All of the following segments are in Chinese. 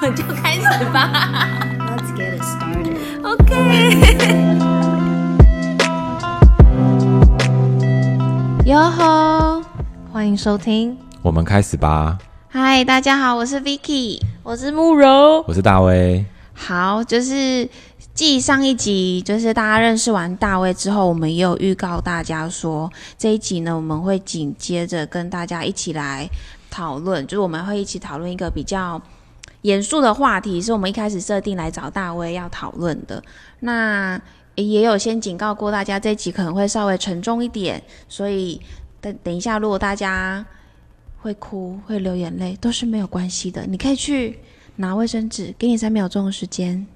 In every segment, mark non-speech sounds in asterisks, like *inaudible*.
们 *laughs* 就开始吧。Let's get it started. OK。哟吼，欢迎收听。我们开始吧。嗨，大家好，我是 Vicky，我是慕柔。我是大威。好，就是继上一集，就是大家认识完大卫之后，我们也有预告大家说，这一集呢，我们会紧接着跟大家一起来讨论，就是我们会一起讨论一个比较严肃的话题，是我们一开始设定来找大卫要讨论的。那也有先警告过大家，这集可能会稍微沉重一点，所以等等一下，如果大家会哭、会流眼泪，都是没有关系的，你可以去拿卫生纸，给你三秒钟的时间。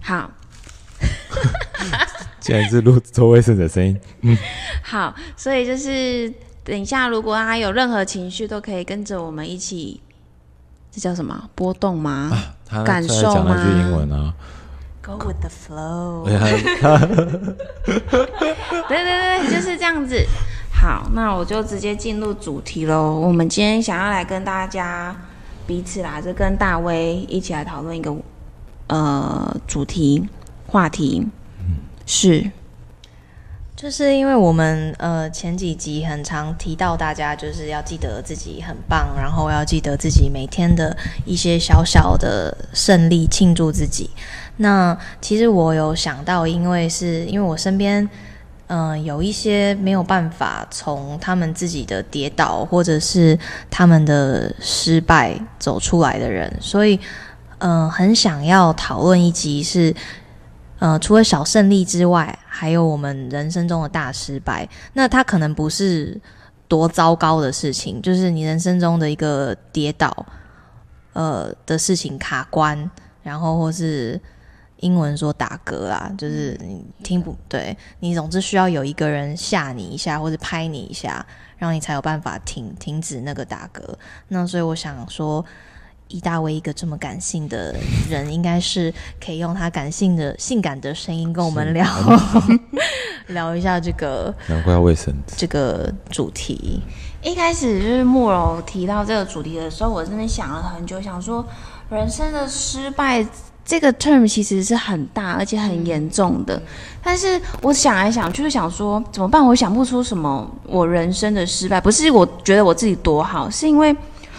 好，*laughs* 竟然是录抽卫生纸的声音。嗯 *laughs* 好，所以就是等一下，如果他有任何情绪，都可以跟着我们一起，这叫什么波动吗？他感受他在讲那句吗英文啊。Go with the flow。*laughs* 对对对，就是这样子。好，那我就直接进入主题喽。我们今天想要来跟大家彼此啦，就跟大威一起来讨论一个呃主题话题，是就是因为我们呃前几集很常提到大家就是要记得自己很棒，然后要记得自己每天的一些小小的胜利，庆祝自己。那其实我有想到，因为是因为我身边嗯、有一些没有办法从他们自己的跌倒或者是他们的失败走出来的人，所以嗯、很想要讨论一集是。呃，除了小胜利之外，还有我们人生中的大失败。那它可能不是多糟糕的事情，就是你人生中的一个跌倒，呃的事情卡关，然后或是英文说打嗝啦，就是你听不对，你总之需要有一个人吓你一下，或者拍你一下，让你才有办法停停止那个打嗝。那所以我想说。以大为一个这么感性的人，应该是可以用他感性的、性感的声音跟我们聊 *laughs* 聊一下这个难怪要卫生纸。这个主题。一开始就是慕柔提到这个主题的时候，我真的想了很久，想说人生的失败这个 term 其实是很大而且很严重的，但是我想来想去，就想说怎么办？我想不出什么我人生的失败，不是我觉得我自己多好，是因为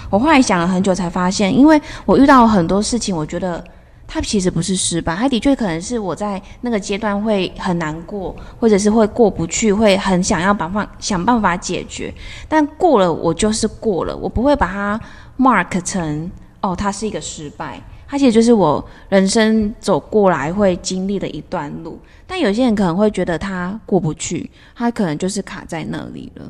我后来想了很久才发现，因为我遇到很多事情，我觉得。它其实不是失败，它的确可能是我在那个阶段会很难过，或者是会过不去，会很想要办法想办法解决。但过了，我就是过了，我不会把它 mark 成哦，它是一个失败。它其实就是我人生走过来会经历的一段路。但有些人可能会觉得他过不去，他可能就是卡在那里了。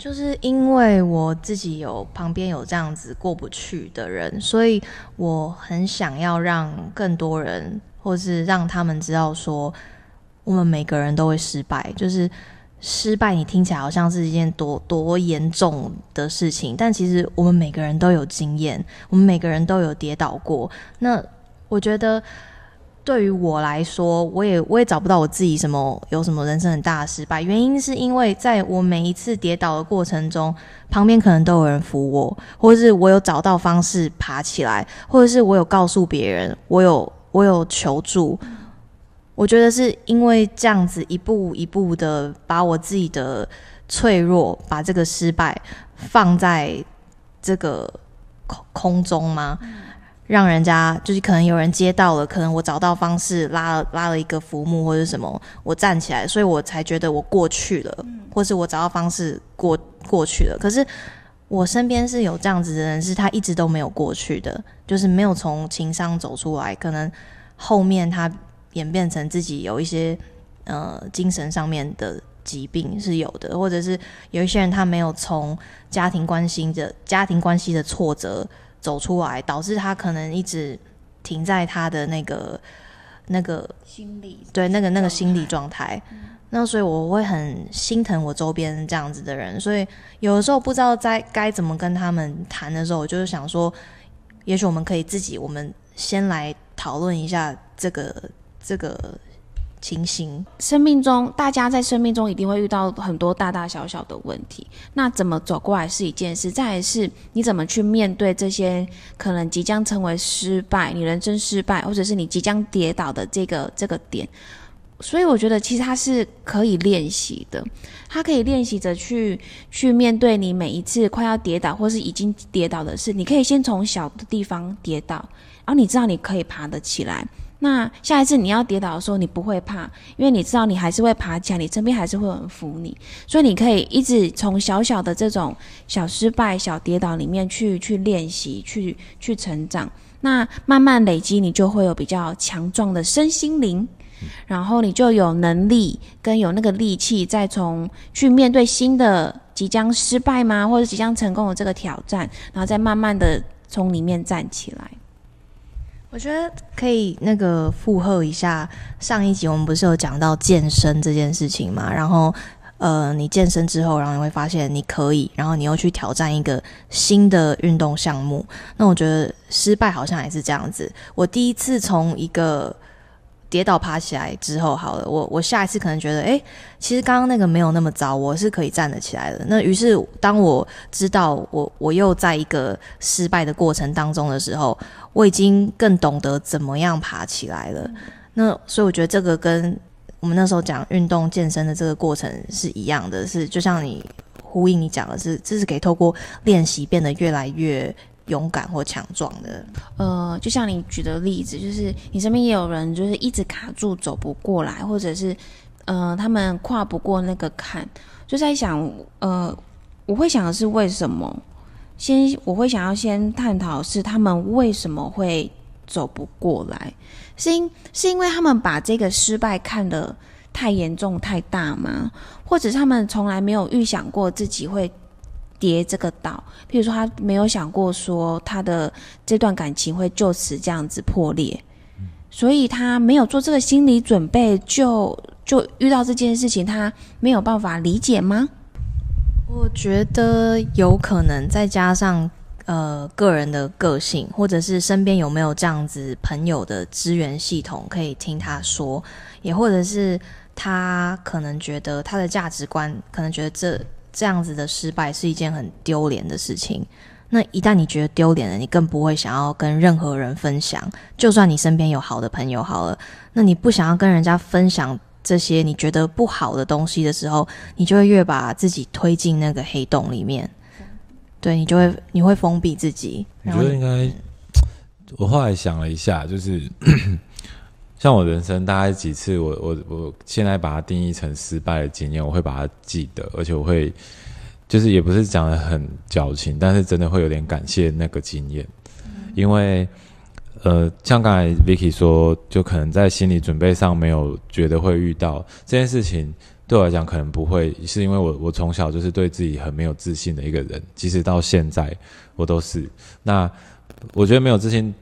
就是因为我自己有旁边有这样子过不去的人，所以我很想要让更多人，或是让他们知道说，我们每个人都会失败。就是失败，你听起来好像是一件多多严重的事情，但其实我们每个人都有经验，我们每个人都有跌倒过。那我觉得。对于我来说，我也我也找不到我自己什么有什么人生很大的失败，原因是因为在我每一次跌倒的过程中，旁边可能都有人扶我，或者是我有找到方式爬起来，或者是我有告诉别人，我有我有求助。我觉得是因为这样子一步一步的把我自己的脆弱，把这个失败放在这个空空中吗？让人家就是可能有人接到了，可能我找到方式拉了拉了一个浮木或者什么，我站起来，所以我才觉得我过去了，或是我找到方式过过去了。可是我身边是有这样子的人，是他一直都没有过去的，就是没有从情商走出来，可能后面他演变成自己有一些呃精神上面的疾病是有的，或者是有一些人他没有从家庭关系的家庭关系的挫折。走出来，导致他可能一直停在他的那个那个心理对那个那个心理状态。那所以我会很心疼我周边这样子的人，所以有的时候不知道在该怎么跟他们谈的时候，我就是想说，也许我们可以自己，我们先来讨论一下这个这个情形。生命中，大家在生命中一定会遇到很多大大小小的问题。那怎么走过来是一件事，再来是你怎么去面对这些可能即将成为失败、你人生失败，或者是你即将跌倒的这个这个点。所以我觉得其实它是可以练习的，它可以练习着去去面对你每一次快要跌倒或是已经跌倒的事。你可以先从小的地方跌倒，然后你知道你可以爬得起来。那下一次你要跌倒的时候，你不会怕，因为你知道你还是会爬起来，你身边还是会有人扶你。所以你可以一直从小小的这种小失败、小跌倒里面去去练习，去去成长。那慢慢累积，你就会有比较强壮的身心灵。然后你就有能力跟有那个力气，再从去面对新的即将失败吗，或者即将成功的这个挑战，然后再慢慢的从里面站起来。我觉得可以那个附和一下上一集，我们不是有讲到健身这件事情嘛？然后呃，你健身之后，然后你会发现你可以，然后你又去挑战一个新的运动项目。那我觉得失败好像也是这样子。我第一次从一个跌倒爬起来之后，好了，我我下一次可能觉得，哎，其实刚刚那个没有那么糟，我是可以站得起来的。那于是，当我知道我我又在一个失败的过程当中的时候，我已经更懂得怎么样爬起来了。那所以我觉得这个跟我们那时候讲运动健身的这个过程是一样的，是就像你呼应你讲的是，这是可以透过练习变得越来越。勇敢或强壮的，呃，就像你举的例子，就是你身边也有人就是一直卡住走不过来，或者是呃他们跨不过那个坎，就在想，呃，我会想的是为什么？先我会想要先探讨是他们为什么会走不过来，是因是因为他们把这个失败看得太严重太大吗？或者他们从来没有预想过自己会？跌这个岛，譬如说他没有想过说他的这段感情会就此这样子破裂，所以他没有做这个心理准备，就就遇到这件事情，他没有办法理解吗？我觉得有可能，再加上呃个人的个性，或者是身边有没有这样子朋友的资源系统可以听他说，也或者是他可能觉得他的价值观，可能觉得这。这样子的失败是一件很丢脸的事情。那一旦你觉得丢脸了，你更不会想要跟任何人分享。就算你身边有好的朋友好了，那你不想要跟人家分享这些你觉得不好的东西的时候，你就会越把自己推进那个黑洞里面。对你就会你会封闭自己。我觉得应该，我后来想了一下，就是。像我人生大概几次，我我我现在把它定义成失败的经验，我会把它记得，而且我会，就是也不是讲的很矫情，但是真的会有点感谢那个经验，因为，呃，像刚才 Vicky 说，就可能在心理准备上没有觉得会遇到这件事情，对我来讲可能不会，是因为我我从小就是对自己很没有自信的一个人，即使到现在我都是。那我觉得没有自信。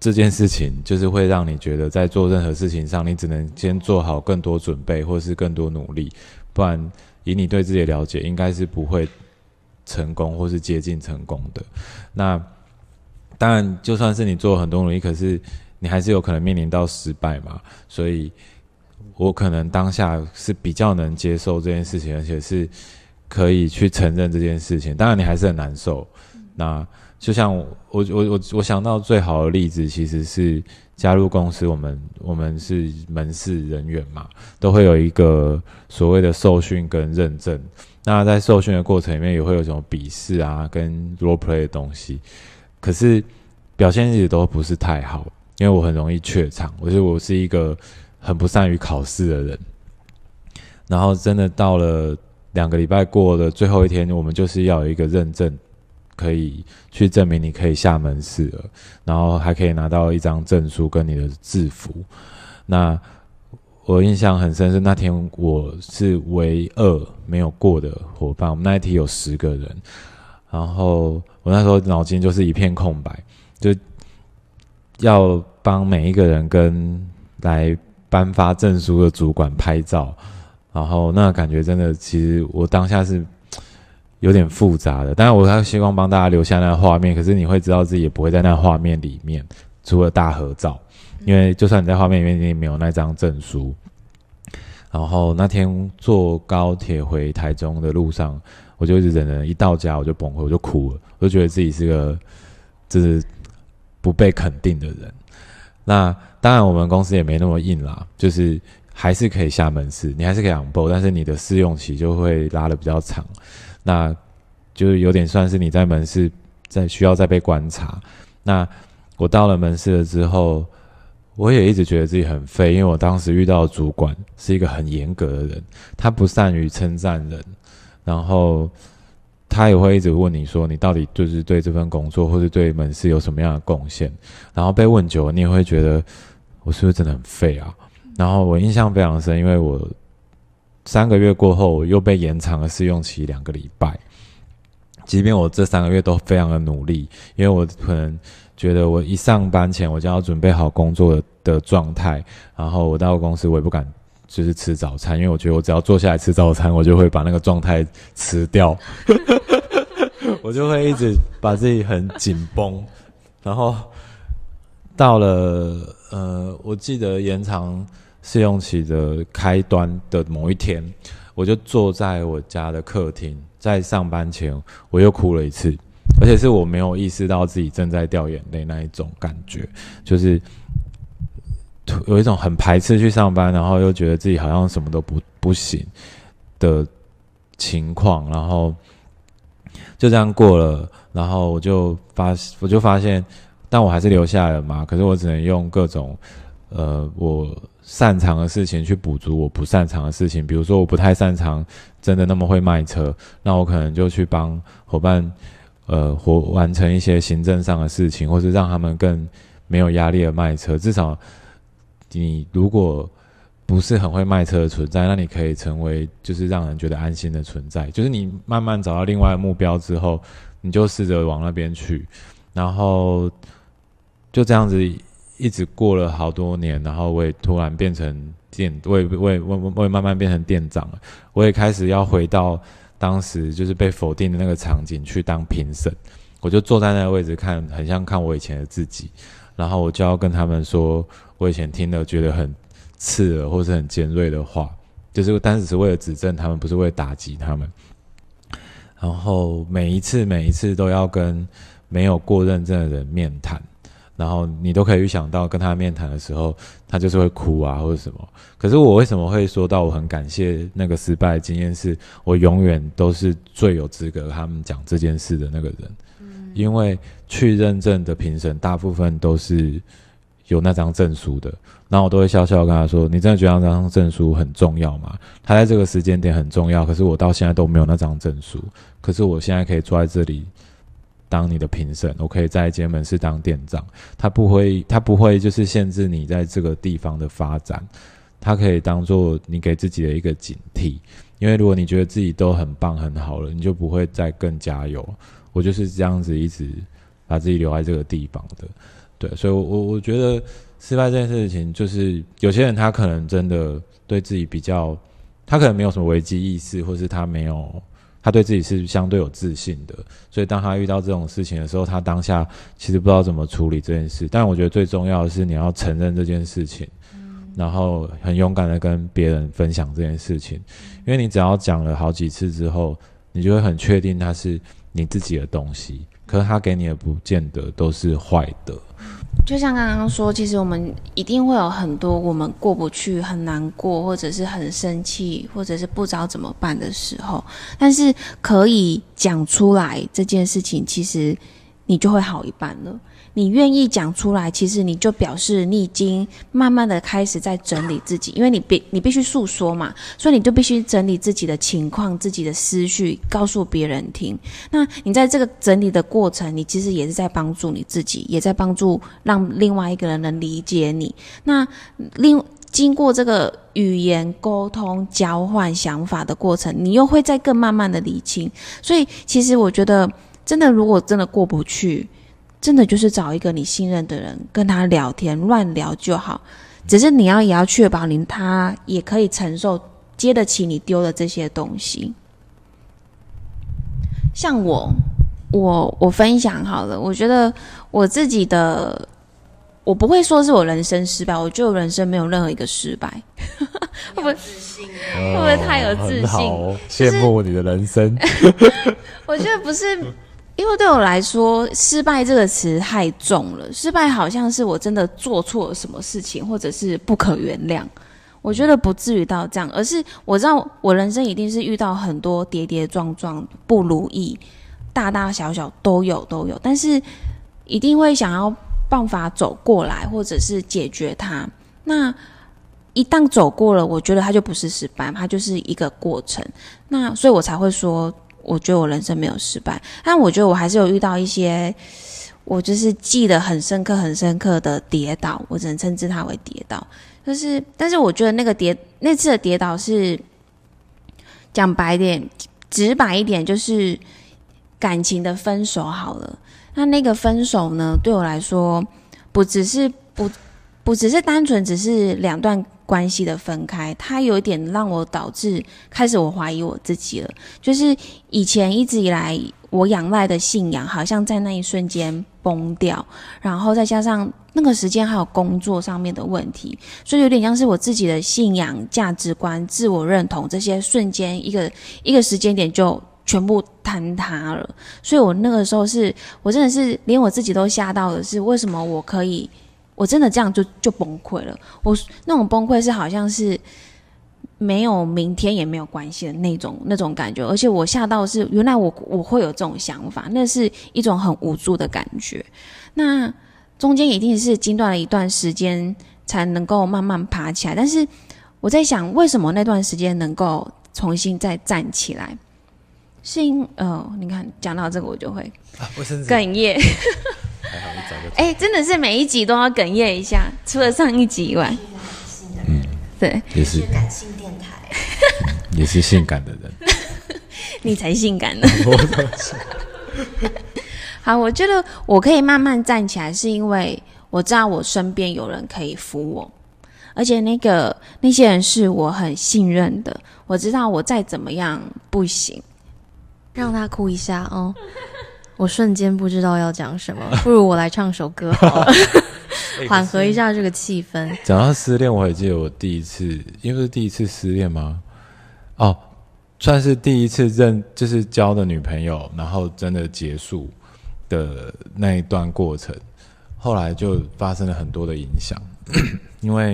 这件事情就是会让你觉得，在做任何事情上，你只能先做好更多准备，或是更多努力，不然以你对自己的了解，应该是不会成功或是接近成功的。那当然，就算是你做很多努力，可是你还是有可能面临到失败嘛。所以，我可能当下是比较能接受这件事情，而且是可以去承认这件事情。当然，你还是很难受。那。就像我我我我想到最好的例子，其实是加入公司，我们我们是门市人员嘛，都会有一个所谓的受训跟认证。那在受训的过程里面，也会有什么笔试啊，跟 role play 的东西。可是表现一直都不是太好，因为我很容易怯场，我觉得我是一个很不善于考试的人。然后真的到了两个礼拜过的最后一天，我们就是要有一个认证。可以去证明你可以下门市了，然后还可以拿到一张证书跟你的制服。那我印象很深是那天我是唯二没有过的伙伴，我们那一题有十个人，然后我那时候脑筋就是一片空白，就要帮每一个人跟来颁发证书的主管拍照，然后那感觉真的，其实我当下是。有点复杂的，当然我还希望帮大家留下那个画面，可是你会知道自己也不会在那画面里面，除了大合照，因为就算你在画面里面，你也没有那张证书。然后那天坐高铁回台中的路上，我就一直忍忍，一到家我就崩溃，我就哭了，我就觉得自己是个就是不被肯定的人。那当然，我们公司也没那么硬啦，就是还是可以下门市，你还是可以养 b 但是你的试用期就会拉的比较长，那就是有点算是你在门市在需要再被观察。那我到了门市了之后。我也一直觉得自己很废，因为我当时遇到主管是一个很严格的人，他不善于称赞人，然后他也会一直问你说你到底就是对这份工作或是对门市有什么样的贡献，然后被问久了，你也会觉得我是不是真的很废啊？然后我印象非常深，因为我三个月过后我又被延长了试用期两个礼拜，即便我这三个月都非常的努力，因为我可能。觉得我一上班前我就要准备好工作的状态，然后我到公司我也不敢就是吃早餐，因为我觉得我只要坐下来吃早餐，我就会把那个状态吃掉，*laughs* 我就会一直把自己很紧绷。然后到了呃，我记得延长试用期的开端的某一天，我就坐在我家的客厅，在上班前我又哭了一次。而且是我没有意识到自己正在掉眼泪那一种感觉，就是有一种很排斥去上班，然后又觉得自己好像什么都不不行的情况，然后就这样过了，然后我就发我就发现，但我还是留下来了嘛。可是我只能用各种呃我擅长的事情去补足我不擅长的事情，比如说我不太擅长真的那么会卖车，那我可能就去帮伙伴。呃，或完成一些行政上的事情，或是让他们更没有压力的卖车。至少，你如果不是很会卖车的存在，那你可以成为就是让人觉得安心的存在。就是你慢慢找到另外目标之后，你就试着往那边去，然后就这样子一直过了好多年，然后我也突然变成店，我也我也我我也慢慢变成店长了，我也开始要回到。当时就是被否定的那个场景去当评审，我就坐在那个位置看，很像看我以前的自己，然后我就要跟他们说，我以前听了觉得很刺耳或是很尖锐的话，就是单只是为了指正他们，不是为了打击他们。然后每一次每一次都要跟没有过认证的人面谈。然后你都可以预想到，跟他面谈的时候，他就是会哭啊，或者什么。可是我为什么会说到我很感谢那个失败经验？是我永远都是最有资格跟他们讲这件事的那个人。嗯，因为去认证的评审大部分都是有那张证书的，然后我都会笑笑跟他说：“你真的觉得那张证书很重要吗？他在这个时间点很重要，可是我到现在都没有那张证书。可是我现在可以坐在这里。”当你的评审，我可以在间门市当店长，他不会，他不会就是限制你在这个地方的发展，他可以当做你给自己的一个警惕，因为如果你觉得自己都很棒很好了，你就不会再更加油。我就是这样子一直把自己留在这个地方的，对，所以，我我觉得失败这件事情，就是有些人他可能真的对自己比较，他可能没有什么危机意识，或是他没有。他对自己是相对有自信的，所以当他遇到这种事情的时候，他当下其实不知道怎么处理这件事。但我觉得最重要的是你要承认这件事情，然后很勇敢的跟别人分享这件事情，因为你只要讲了好几次之后，你就会很确定它是你自己的东西，可是他给你的不见得都是坏的。就像刚刚说，其实我们一定会有很多我们过不去、很难过，或者是很生气，或者是不知道怎么办的时候，但是可以讲出来这件事情，其实你就会好一半了。你愿意讲出来，其实你就表示你已经慢慢的开始在整理自己，因为你必你必须诉说嘛，所以你就必须整理自己的情况、自己的思绪，告诉别人听。那你在这个整理的过程，你其实也是在帮助你自己，也在帮助让另外一个人能理解你。那另经过这个语言沟通、交换想法的过程，你又会再更慢慢的理清。所以，其实我觉得，真的如果真的过不去。真的就是找一个你信任的人跟他聊天，乱聊就好。只是你要也要确保你他也可以承受、接得起你丢的这些东西。像我，我我分享好了，我觉得我自己的我不会说是我人生失败，我觉得我人生没有任何一个失败。会 *laughs* 不会会不会太有自信羡慕你的人生。*laughs* 我觉得不是，因为对我来说，失败这个词太重了。失败好像是我真的做错了什么事情，或者是不可原谅。我觉得不至于到这样，而是我知道我人生一定是遇到很多跌跌撞撞、不如意，大大小小都有都有，但是一定会想要办法走过来，或者是解决它。那一旦走过了，我觉得它就不是失败，它就是一个过程。那所以我才会说，我觉得我人生没有失败，但我觉得我还是有遇到一些，我就是记得很深刻、很深刻的跌倒，我只能称之它为跌倒。就是，但是我觉得那个跌那次的跌倒是讲白点、直白一点，就是感情的分手好了。那那个分手呢，对我来说，不只是不不只是单纯只是两段关系的分开，它有一点让我导致开始我怀疑我自己了。就是以前一直以来我仰赖的信仰，好像在那一瞬间崩掉，然后再加上那个时间还有工作上面的问题，所以有点像是我自己的信仰、价值观、自我认同这些瞬间一个一个时间点就全部坍塌了。所以我那个时候是我真的是连我自己都吓到的是，为什么我可以？我真的这样就就崩溃了。我那种崩溃是好像是没有明天也没有关系的那种那种感觉，而且我吓到是原来我我会有这种想法，那是一种很无助的感觉。那中间一定是经断了一段时间才能够慢慢爬起来，但是我在想，为什么那段时间能够重新再站起来？是因呃，你看讲到这个我就会啊卫生纸哽咽。*laughs* 还好一早就哎、真的是每一集都要哽咽一下，除了上一集以外，嗯对也是感性电台，也是性感的人。*laughs* 你才性感呢。*laughs* *laughs* 好，我觉得我可以慢慢站起来，是因为我知道我身边有人可以扶我，而且那个那些人是我很信任的。我知道我再怎么样不行，让他哭一下哦。我瞬间不知道要讲什么，*laughs* 不如我来唱首歌 *laughs* 好了，缓和一下这个气氛。讲到失恋，我还记得我第一次，因为是第一次失恋吗？哦，算是第一次认，就是交的女朋友，然后真的结束的那一段过程，后来就发生了很多的影响，*clears throat* 因为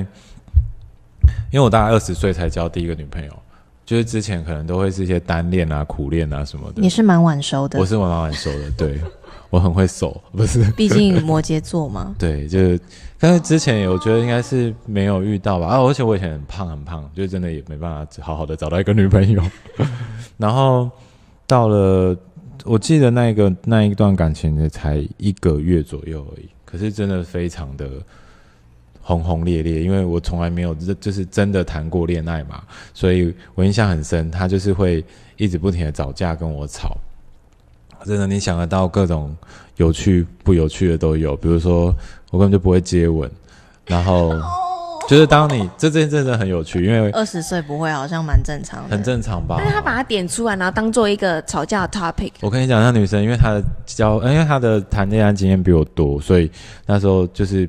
因为我大概二十岁才交第一个女朋友，就是之前可能都会是一些单恋啊、苦恋啊什么的你。是蛮晚熟的我，是玩玩玩熟的，对 *laughs* 我很会守，不是。*laughs* 毕竟摩羯座嘛。*laughs* 对，就是，但是之前我觉得应该是没有遇到吧，啊，而且我以前很胖很胖，就真的也没办法好好的找到一个女朋友。然后到了，我记得那一个那一段感情也，才一个月左右而已，可是真的非常的轰轰烈烈，因为我从来没有就就是真的谈过恋爱嘛，所以我印象很深，他就是会一直不停的找架跟我吵。真的，你想得到各种有趣不有趣的都有，比如说我根本就不会接吻，然后 *laughs* 就是当你这这真的很有趣，因为二十岁不会，好像蛮正常的。很正常吧但。是他把它点出来，然后当做一个吵架的 topic。我跟你讲，那女生因为她的交，因为她的谈恋爱经验比我多，所以那时候就是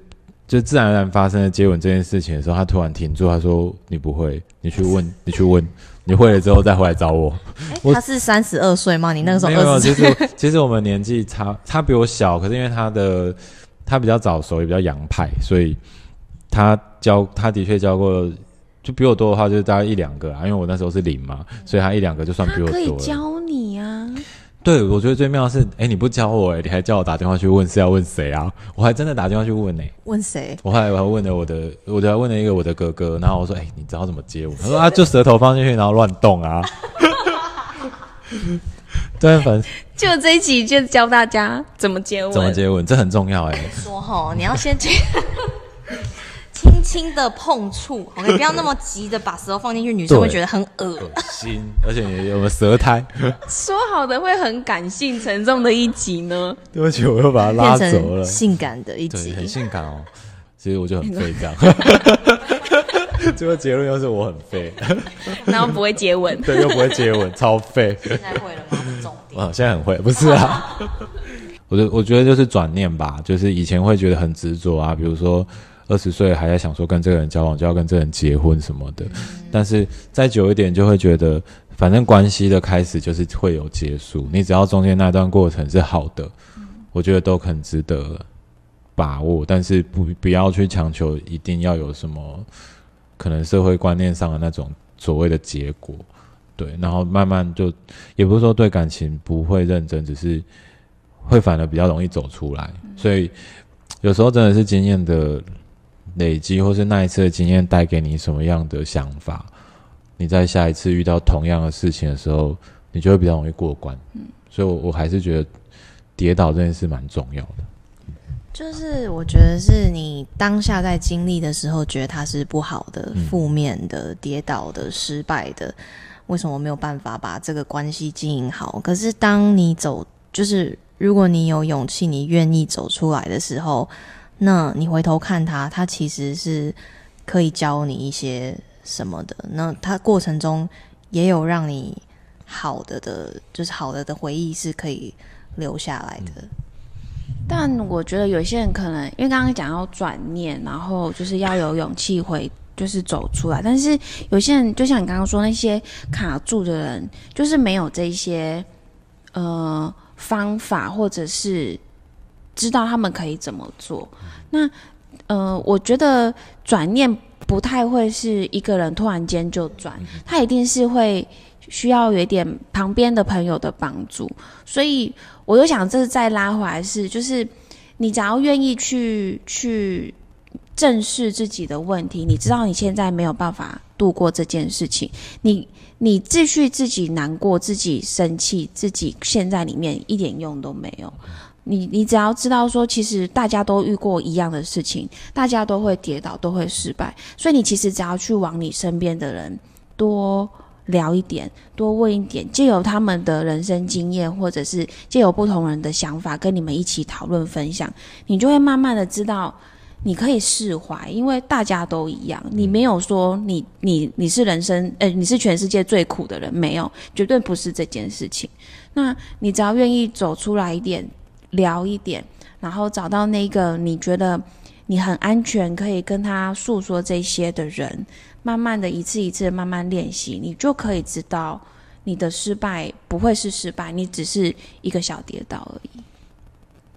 就自然而然发生了接吻这件事情的时候，他突然停住，他说：“你不会，你去问，你去问，你会了之后再回来找我。”我他是三十二岁吗？你那个时候没有，其实其实我们年纪差，他比我小，可是因为他的他比较早熟，也比较洋派，所以他教他的确教过，就比我多的话就是大概一两个啊，因为我那时候是零嘛，所以他一两个就算比我多了。教你啊，对，我觉得最妙的是，哎，你不教我，哎，你还叫我打电话去问是要问谁啊？我还真的打电话去问呢、问谁？我后来我还问了我的，我还问了一个我的哥哥，然后我说，哎，你知道怎么接吻？他说啊，就舌头放进去，然后乱动啊。*laughs* 对，反正就这一集就教大家怎么接吻。怎么接吻，这很重要哎、说吼，你要先轻轻的碰触，OK，*laughs* 不要那么急的把舌头放进去，女生会觉得很恶恶心，*laughs* 而且有没有舌苔？*laughs* 说好的会很感性沉重的一集呢？对不起，我又把它拉变走了。性感的一，集很。性感哦。其实我就很废这样。最后结论又是我很废，然后不会接吻。对，又不会接吻，超废。现在会了吗？重点。啊，现在很会，不是啊。我觉我觉得就是转念吧，就是以前会觉得很执着啊，比如说二十岁还在想说跟这个人交往就要跟这个人结婚什么的，但是再久一点就会觉得，反正关系的开始就是会有结束，你只要中间那段过程是好的，我觉得都很值得把握，但是不不要去强求一定要有什么可能社会观念上的那种所谓的结果，对，然后慢慢就也不是说对感情不会认真，只是。会反而比较容易走出来，所以有时候真的是经验的累积，或是那一次的经验带给你什么样的想法，你在下一次遇到同样的事情的时候，你就会比较容易过关。嗯，所以，我我还是觉得跌倒这件事蛮重要的。就是我觉得是你当下在经历的时候，觉得它是不好的、负面的、跌倒的、失败的，为什么没有办法把这个关系经营好？可是当你走，就是。如果你有勇气，你愿意走出来的时候，那你回头看他，他其实是可以教你一些什么的。那他过程中也有让你好的的，就是好的的回忆是可以留下来的。但我觉得有些人可能因为刚刚讲要转念，然后就是要有勇气回，就是走出来。但是有些人就像你刚刚说那些卡住的人，就是没有这些呃。方法，或者是知道他们可以怎么做。那呃，我觉得转念不太会是一个人突然间就转，他一定是会需要有一点旁边的朋友的帮助。所以我又想，这是再拉回来是，就是你只要愿意去去正视自己的问题，你知道你现在没有办法度过这件事情，你。你继续自己难过、自己生气、自己陷在里面一点用都没有。你你只要知道说，其实大家都遇过一样的事情，大家都会跌倒，都会失败。所以你其实只要去往你身边的人多聊一点，多问一点，借由他们的人生经验，或者是借由不同人的想法，跟你们一起讨论分享，你就会慢慢的知道。你可以释怀，因为大家都一样。你没有说你你你是人生，呃，你是全世界最苦的人，没有，绝对不是这件事情。那你只要愿意走出来一点，聊一点，然后找到那个你觉得你很安全，可以跟他诉说这些的人，慢慢的一次一次慢慢练习，你就可以知道你的失败不会是失败，你只是一个小跌倒而已。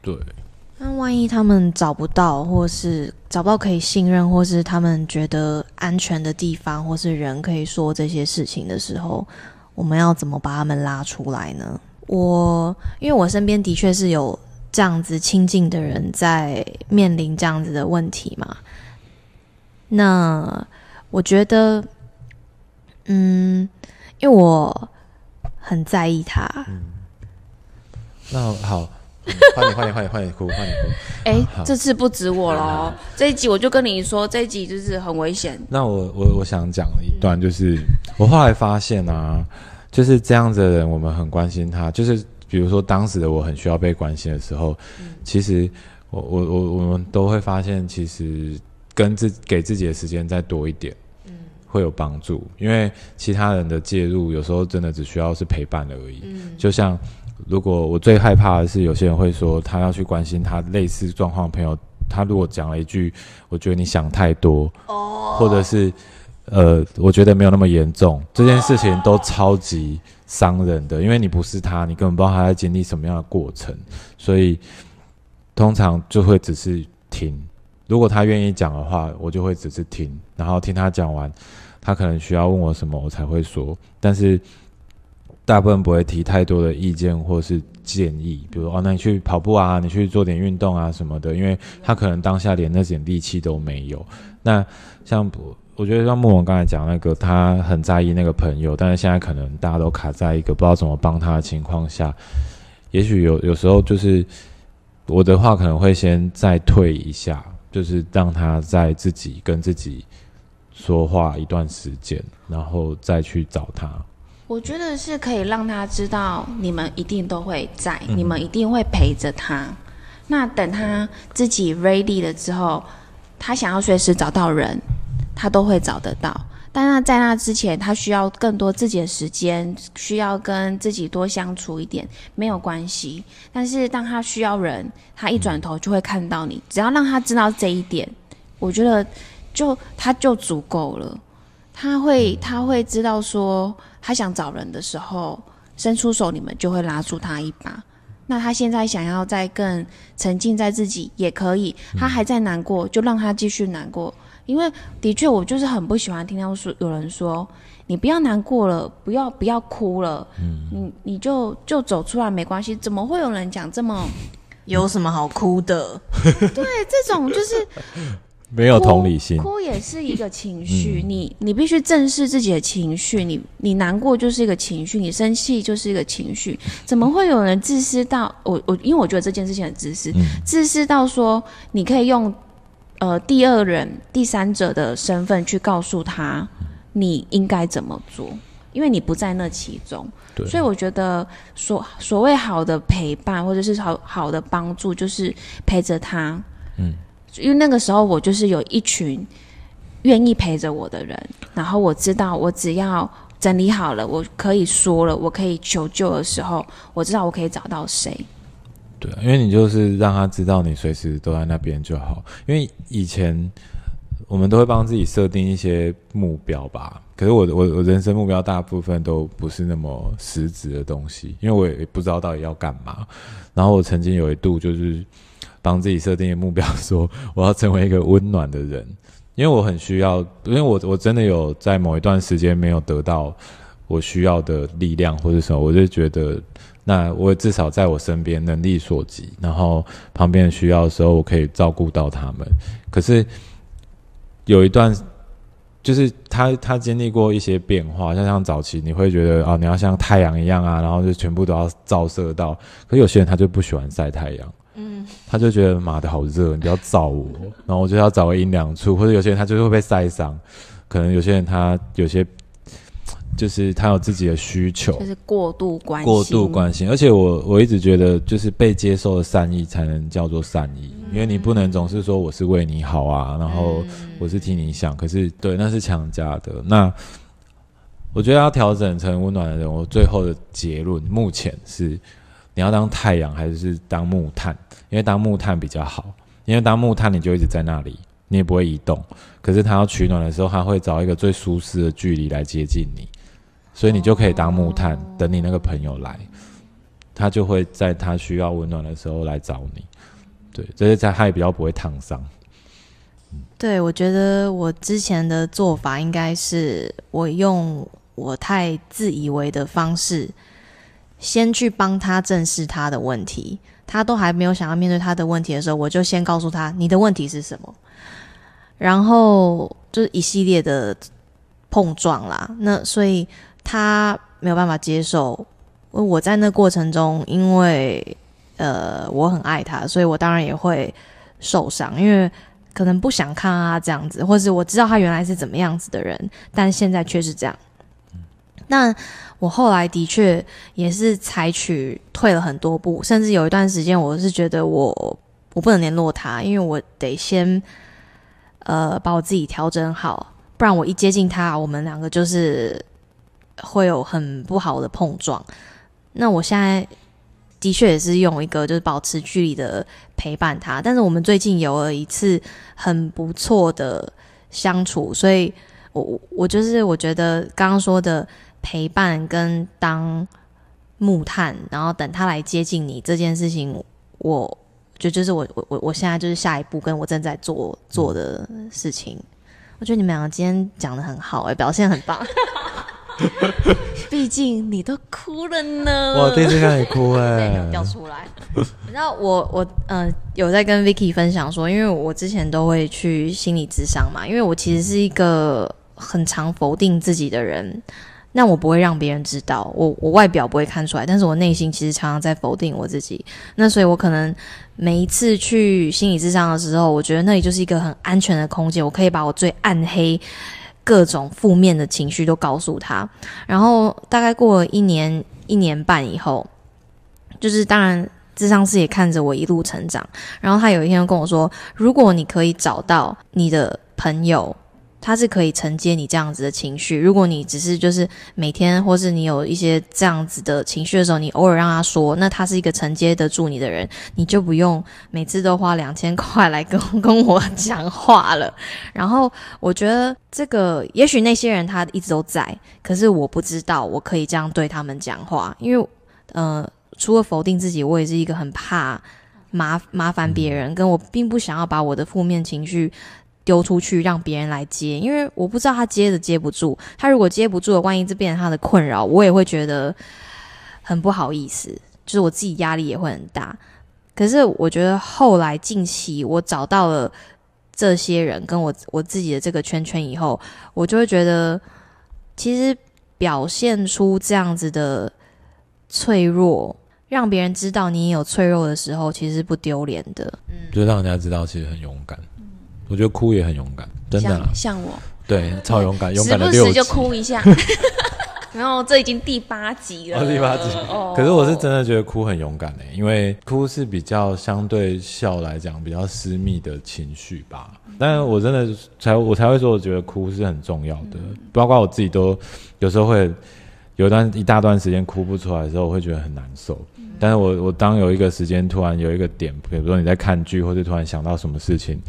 对。那万一他们找不到，或是找不到可以信任，或是他们觉得安全的地方，或是人可以说这些事情的时候，我们要怎么把他们拉出来呢？我因为我身边的确是有这样子亲近的人在面临这样子的问题嘛。那我觉得，嗯，因为我很在意他。那好。欢迎欢迎欢迎欢迎哭欢迎哭！哎，这次不止我喽，这一集我就跟你说，这一集就是很危险。那我我我想讲一段，就是我后来发现啊，就是这样子的人，我们很关心他。就是比如说当时的我很需要被关心的时候，其实我我我我们都会发现，其实跟自给自己的时间再多一点，嗯，会有帮助。因为其他人的介入，有时候真的只需要是陪伴而已。嗯，就像。如果我最害怕的是，有些人会说他要去关心他类似状况的朋友，他如果讲了一句“我觉得你想太多”，哦，或者是呃，我觉得没有那么严重，这件事情都超级伤人的，因为你不是他，你根本不知道他在经历什么样的过程，所以通常就会只是听。如果他愿意讲的话，我就会只是听，然后听他讲完，他可能需要问我什么，我才会说，但是。大部分不会提太多的意见或是建议，比如哦，那你去跑步啊，你去做点运动啊什么的，因为他可能当下连那点力气都没有。那像不我觉得像慕文刚才讲那个，他很在意那个朋友，但是现在可能大家都卡在一个不知道怎么帮他的情况下，也许有有时候就是我的话可能会先再退一下，就是让他在自己跟自己说话一段时间，然后再去找他。我觉得是可以让他知道，你们一定都会在，你们一定会陪着他。那等他自己 ready 了之后，他想要随时找到人，他都会找得到。但那在那之前，他需要更多自己的时间，需要跟自己多相处一点，没有关系。但是当他需要人，他一转头就会看到你，只要让他知道这一点，我觉得就他就足够了。他会他会知道说，他想找人的时候伸出手，你们就会拉住他一把。那他现在想要再更沉浸在自己也可以，他还在难过，就让他继续难过。因为的确，我就是很不喜欢听到说有人说你不要难过了，不要不要哭了，嗯，你你就就走出来没关系。怎么会有人讲这么有什么好哭的？*laughs* 对，这种就是 *laughs* 没有同理心，哭也是一个情绪，你你必须正视自己的情绪。你你难过就是一个情绪，你生气就是一个情绪。怎么会有人自私到我我？因为我觉得这件事情很自私，自私到说你可以用。呃，第二人、第三者的身份去告诉他你应该怎么做，因为你不在那其中，所以我觉得所所谓好的陪伴或者是好好的帮助，就是陪着他。嗯，因为那个时候我就是有一群愿意陪着我的人，然后我知道我只要整理好了，我可以说了，我可以求救的时候，我知道我可以找到谁。对，因为你就是让他知道你随时都在那边就好。因为以前我们都会帮自己设定一些目标吧，可是我我我人生目标大部分都不是那么实质的东西，因为我也不知道到底要干嘛。然后我曾经有一度就是帮自己设定目标，说我要成为一个温暖的人，因为我很需要，因为我我真的有在某一段时间没有得到我需要的力量或者什么，我就觉得。那我至少在我身边能力所及，然后旁边需要的时候，我可以照顾到他们。可是有一段，就是他他经历过一些变化，像像早期你会觉得啊，你要像太阳一样啊，然后就全部都要照射到。可有些人他就不喜欢晒太阳，嗯，他就觉得妈的好热，你不要照我，然后我就要找个阴凉处，或者有些人他就是会被晒伤，可能有些人他有些。就是他有自己的需求，就是过度关心，过度关心。而且我我一直觉得，就是被接受的善意才能叫做善意，因为你不能总是说我是为你好啊，然后我是替你想，可是对，那是强加的。那我觉得要调整成温暖的人，我最后的结论目前是，你要当太阳还是当木炭？因为当木炭比较好，因为当木炭你就一直在那里，你也不会移动。可是他要取暖的时候，他会找一个最舒适的距离来接近你。所以你就可以当木炭，等你那个朋友来，他就会在他需要温暖的时候来找你。对，这些在他也比较不会烫伤。对，我觉得我之前的做法应该是我用我太自以为的方式，先去帮他正视他的问题。他都还没有想要面对他的问题的时候，我就先告诉他你的问题是什么，然后就是一系列的碰撞啦。那所以。他没有办法接受，我在那过程中，因为呃我很爱他，所以我当然也会受伤，因为可能不想看他这样子，或是我知道他原来是怎么样子的人，但现在却是这样。那我后来的确也是采取退了很多步，甚至有一段时间，我是觉得我我不能联络他，因为我得先呃把我自己调整好，不然我一接近他，我们两个就是。会有很不好的碰撞。那我现在的确也是用一个就是保持距离的陪伴他，但是我们最近有了一次很不错的相处，所以我我就是我觉得刚刚说的陪伴跟当木炭，然后等他来接近你这件事情，我觉得就是我我我我现在就是下一步跟我正在做做的事情。我觉得你们两个今天讲的很好，哎，表现很棒。*laughs* 毕竟你都哭了呢，我第一次看你哭哎，掉出来。你知道我我呃有在跟 Vicky 分享说，因为我之前都会去心理智商嘛，因为我其实是一个很常否定自己的人，那我不会让别人知道，我我外表不会看出来，但是我内心其实常常在否定我自己。那所以我可能每一次去心理智商的时候，我觉得那里就是一个很安全的空间，我可以把我最暗黑。各种负面的情绪都告诉他，然后大概过了一年一年半以后，就是当然智商师也看着我一路成长，然后他有一天跟我说：“如果你可以找到你的朋友，它是可以承接你这样子的情绪。如果你只是就是每天，或是你有一些这样子的情绪的时候，你偶尔让他说，那他是一个承接得住你的人，你就不用每次都花两千块来跟跟我讲话了。*laughs* 然后我觉得这个，也许那些人他一直都在，可是我不知道我可以这样对他们讲话，因为呃，除了否定自己，我也是一个很怕。麻麻烦别人，跟我并不想要把我的负面情绪丢出去让别人来接，因为我不知道他接着接不住。他如果接不住了，万一这变成他的困扰，我也会觉得很不好意思，就是我自己压力也会很大。可是我觉得后来近期我找到了这些人跟我我自己的这个圈圈以后，我就会觉得其实表现出这样子的脆弱。让别人知道你有脆弱的时候，其实是不丢脸的。嗯，就让人家知道其实很勇敢。嗯，我觉得哭也很勇敢，真的。像我，对，超勇敢，勇敢的六时就哭一下。*laughs* 然后这已经第八集了，第八集。哦。可是我是真的觉得哭很勇敢诶，因为哭是比较相对笑来讲比较私密的情绪吧。但是我真的才我才会说，我觉得哭是很重要的。包括我自己都有时候会有段一大段时间哭不出来的时候，我会觉得很难受。但是我我当有一个时间突然有一个点，比如说你在看剧，或者突然想到什么事情，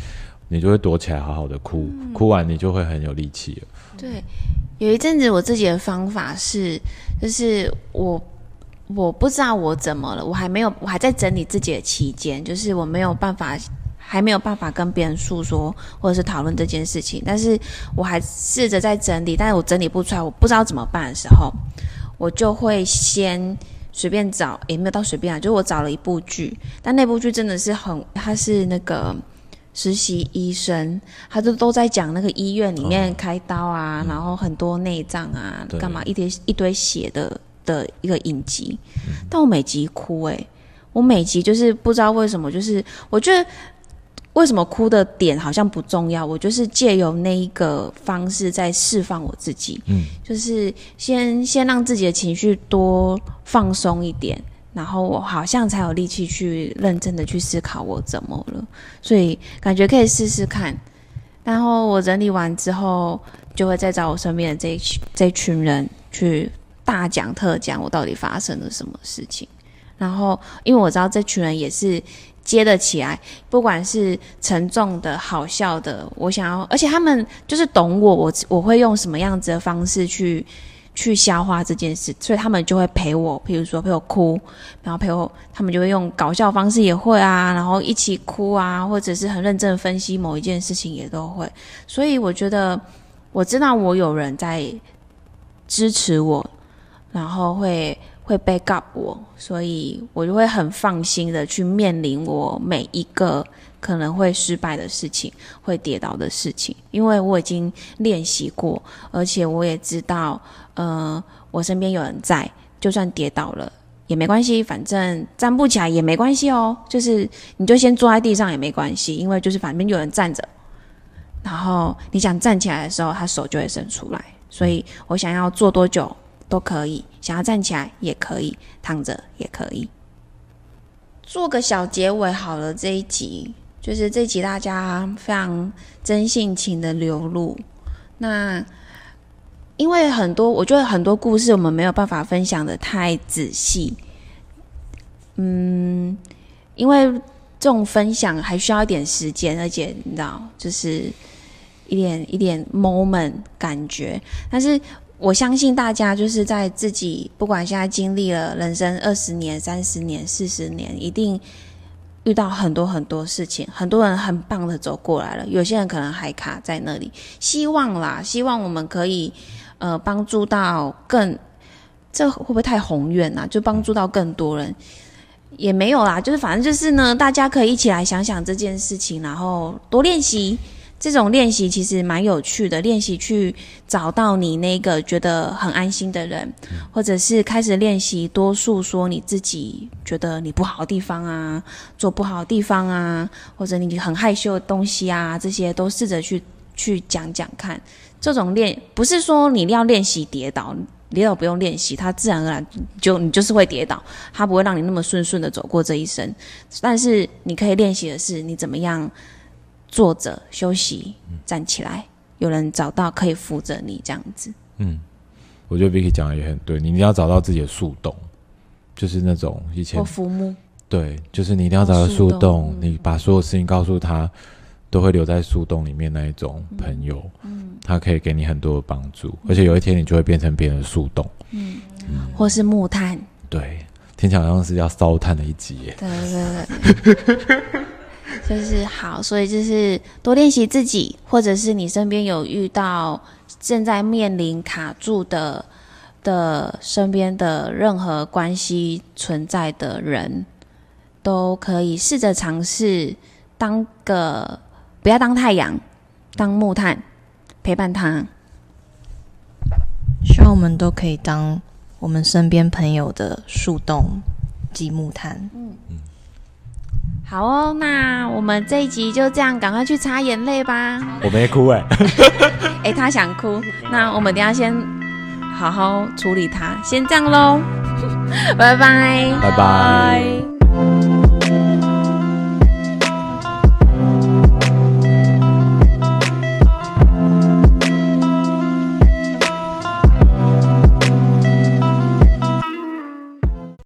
你就会躲起来好好的哭，哭完你就会很有力气了。对，有一阵子我自己的方法是，就是我我不知道我怎么了，我还没有，我还在整理自己的期间，就是我没有办法，还没有办法跟别人诉说或者是讨论这件事情，但是我还试着在整理，但是我整理不出来，我不知道怎么办的时候，我就会先。随便找也没有到随便啊，就是我找了一部剧，但那部剧真的是很，它是那个实习医生，他就都在讲那个医院里面开刀啊，然后很多内脏啊，干嘛一堆一堆血的的一个影集，但我每集哭诶，我每集就是不知道为什么，就是我觉得。为什么哭的点好像不重要？我就是借由那一个方式在释放我自己，嗯，就是先先让自己的情绪多放松一点，然后我好像才有力气去认真的去思考我怎么了。所以感觉可以试试看。然后我整理完之后，就会再找我身边的这一这群人去大讲特讲我到底发生了什么事情。然后因为我知道这群人也是。接得起来，不管是沉重的、好笑的，我想要，而且他们就是懂我，我我会用什么样子的方式去去消化这件事，所以他们就会陪我，譬如说陪我哭，然后陪我，他们就会用搞笑方式也会啊，然后一起哭啊，或者是很认真分析某一件事情也都会，所以我觉得我知道我有人在支持我，然后会。会 back up 我，所以我就会很放心的去面临我每一个可能会失败的事情，会跌倒的事情，因为我已经练习过，而且我也知道，呃，我身边有人在，就算跌倒了也没关系，反正站不起来也没关系哦，就是你就先坐在地上也没关系，因为就是反正有人站着，然后你想站起来的时候，他手就会伸出来，所以我想要坐多久。都可以，想要站起来也可以，躺着也可以。做个小结尾好了，这一集就是这集大家非常真性情的流露。那因为很多，我觉得很多故事我们没有办法分享的太仔细。嗯，因为这种分享还需要一点时间，而且你知道，就是一点一点 moment 感觉，但是。我相信大家就是在自己不管现在经历了人生二十年、三十年、四十年，一定遇到很多很多事情。很多人很棒的走过来了，有些人可能还卡在那里。希望啦，希望我们可以呃帮助到更，这会不会太宏远啊？就帮助到更多人也没有啦，就是反正就是呢，大家可以一起来想想这件事情，然后多练习。这种练习其实蛮有趣的，练习去找到你那个觉得很安心的人，或者是开始练习多诉说你自己觉得你不好的地方啊，做不好的地方啊，或者你很害羞的东西啊，这些都试着去去讲讲看。这种练不是说你要练习跌倒，跌倒不用练习，它自然而然就你就是会跌倒，它不会让你那么顺顺的走过这一生。但是你可以练习的是你怎么样。坐着休息，站起来，有人找到可以扶着你这样子。嗯，我觉得 Vicky 讲的也很对，你一定要找到自己的树洞，就是那种以前我浮木，对，就是你一定要找到树树洞你把所有事情告诉他，都会留在树洞里面那一种朋友，嗯他可以给你很多的帮助，而且有一天你就会变成别人的树洞。嗯或是木炭，对，听起来好像是要烧炭的一集耶。对对对，*laughs* 就是好，所以就是多练习自己，或者是你身边有遇到正在面临卡住的的身边的任何关系存在的人，都可以试着尝试当个不要当太阳，当木炭陪伴他。希望我们都可以当我们身边朋友的树洞及木炭。好哦，那我们这一集就这样，赶快去擦眼泪吧。我没哭哎，*laughs* 诶，他想哭，那我们等一下先好好处理他，先这样喽，*laughs* 拜拜，拜拜。